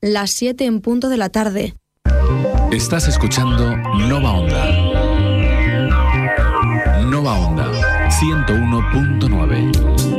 las 7 en punto de la tarde. Estás escuchando Nova Onda. Nova Onda 101.9.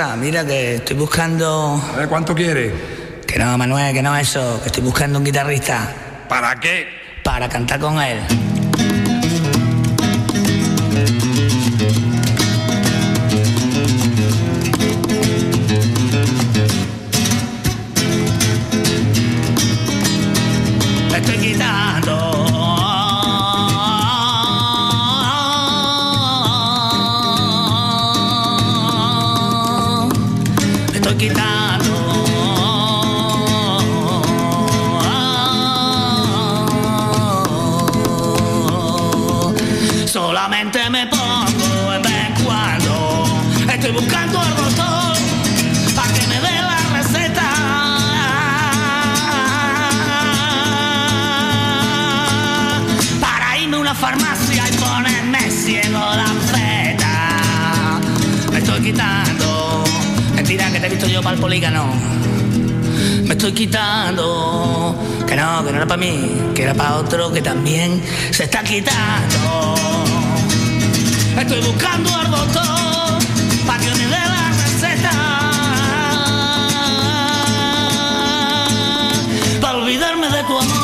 pasa? Mira que estoy buscando... A ver, ¿cuánto quiere? Que no, Manuel, que no eso, que estoy buscando un guitarrista. ¿Para qué? Para cantar con él. Me estoy quitando. Que no, que no era para mí, que era para otro que también se está quitando. Estoy buscando al doctor para que me dé la receta. Para olvidarme de tu amor.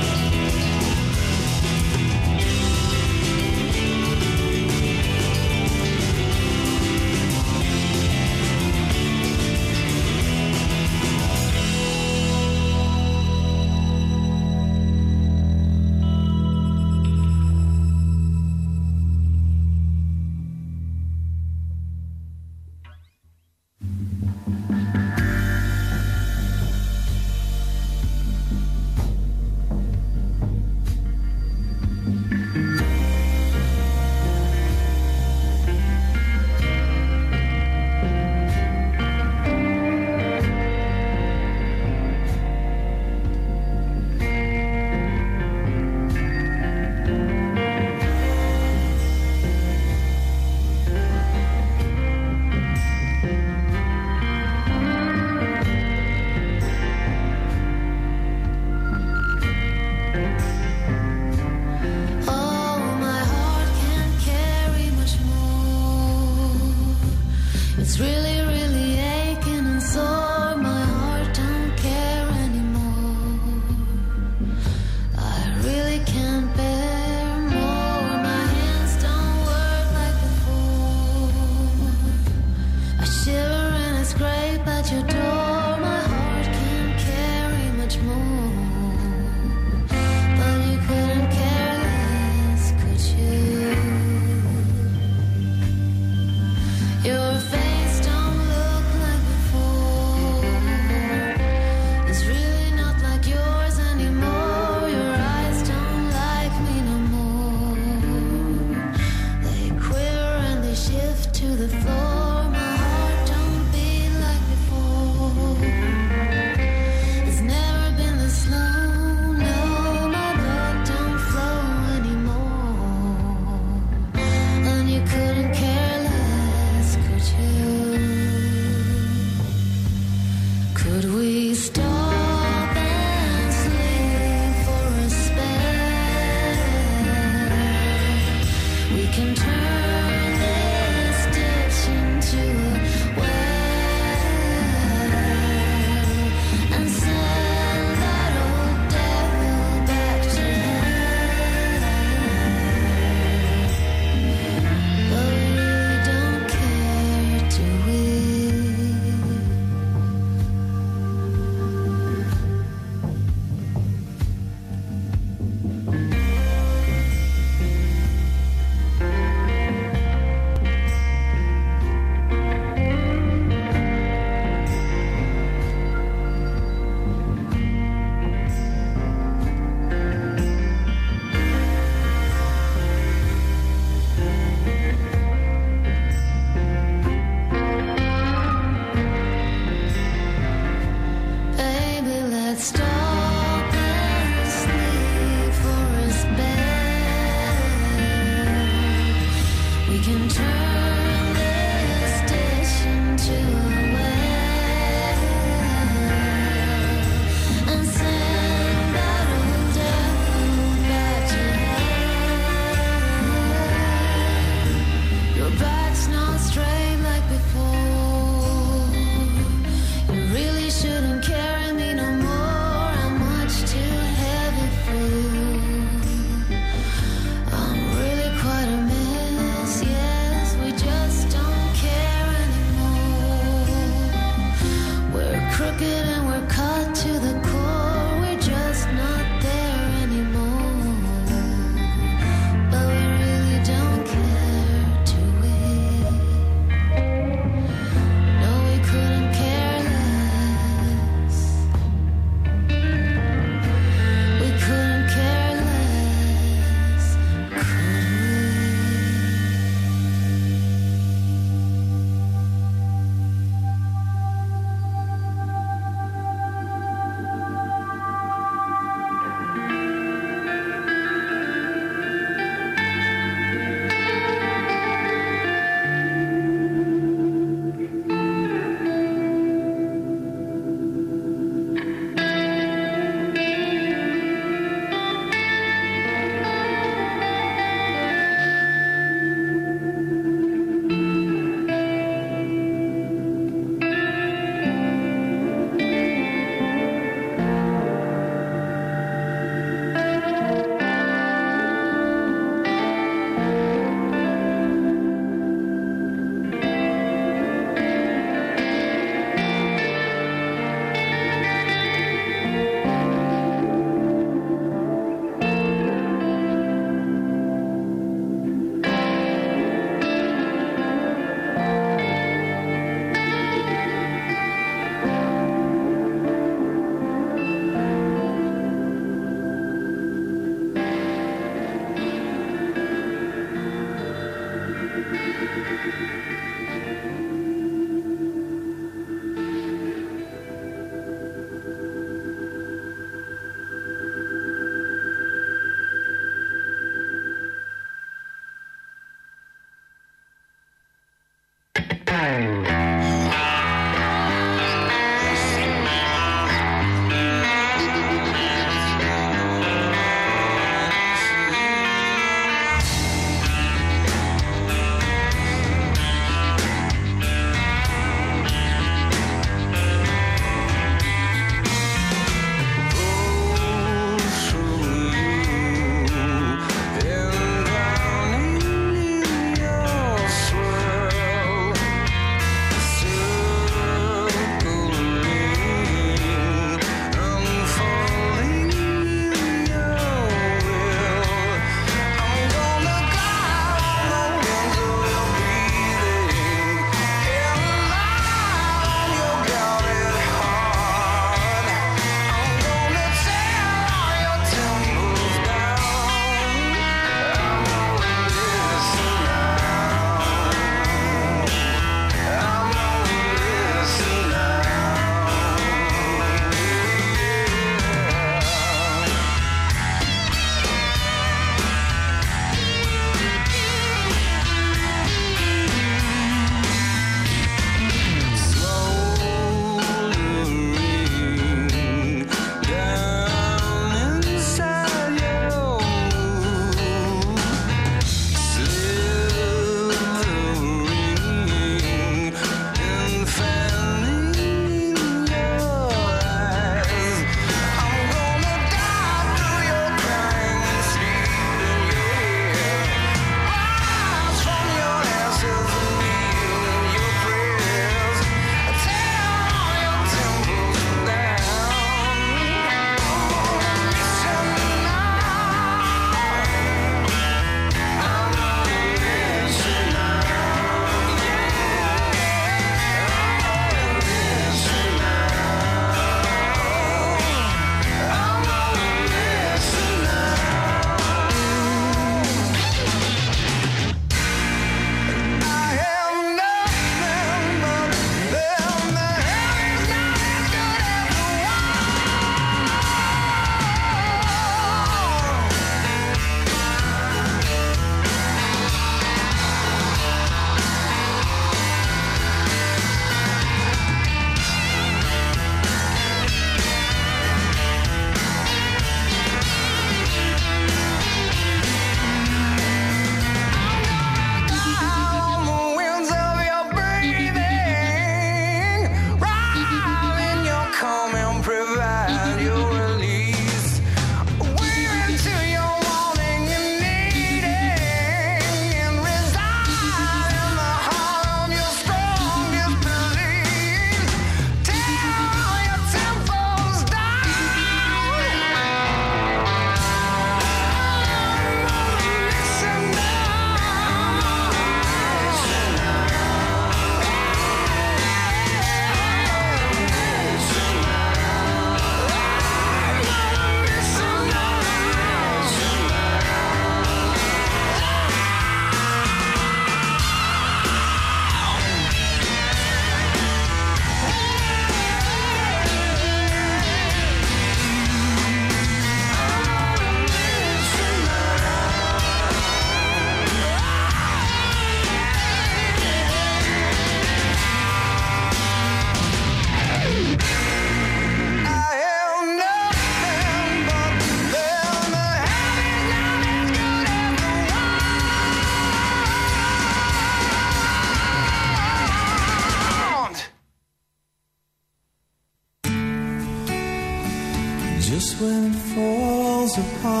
apart.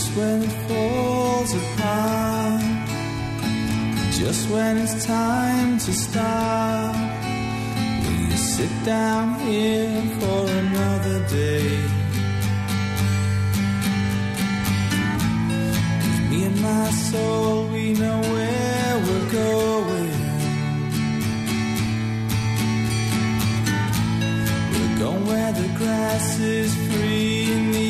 just when it falls apart, just when it's time to stop. Will you sit down here for another day? With me and my soul, we know where we're going. We're going where the grass is free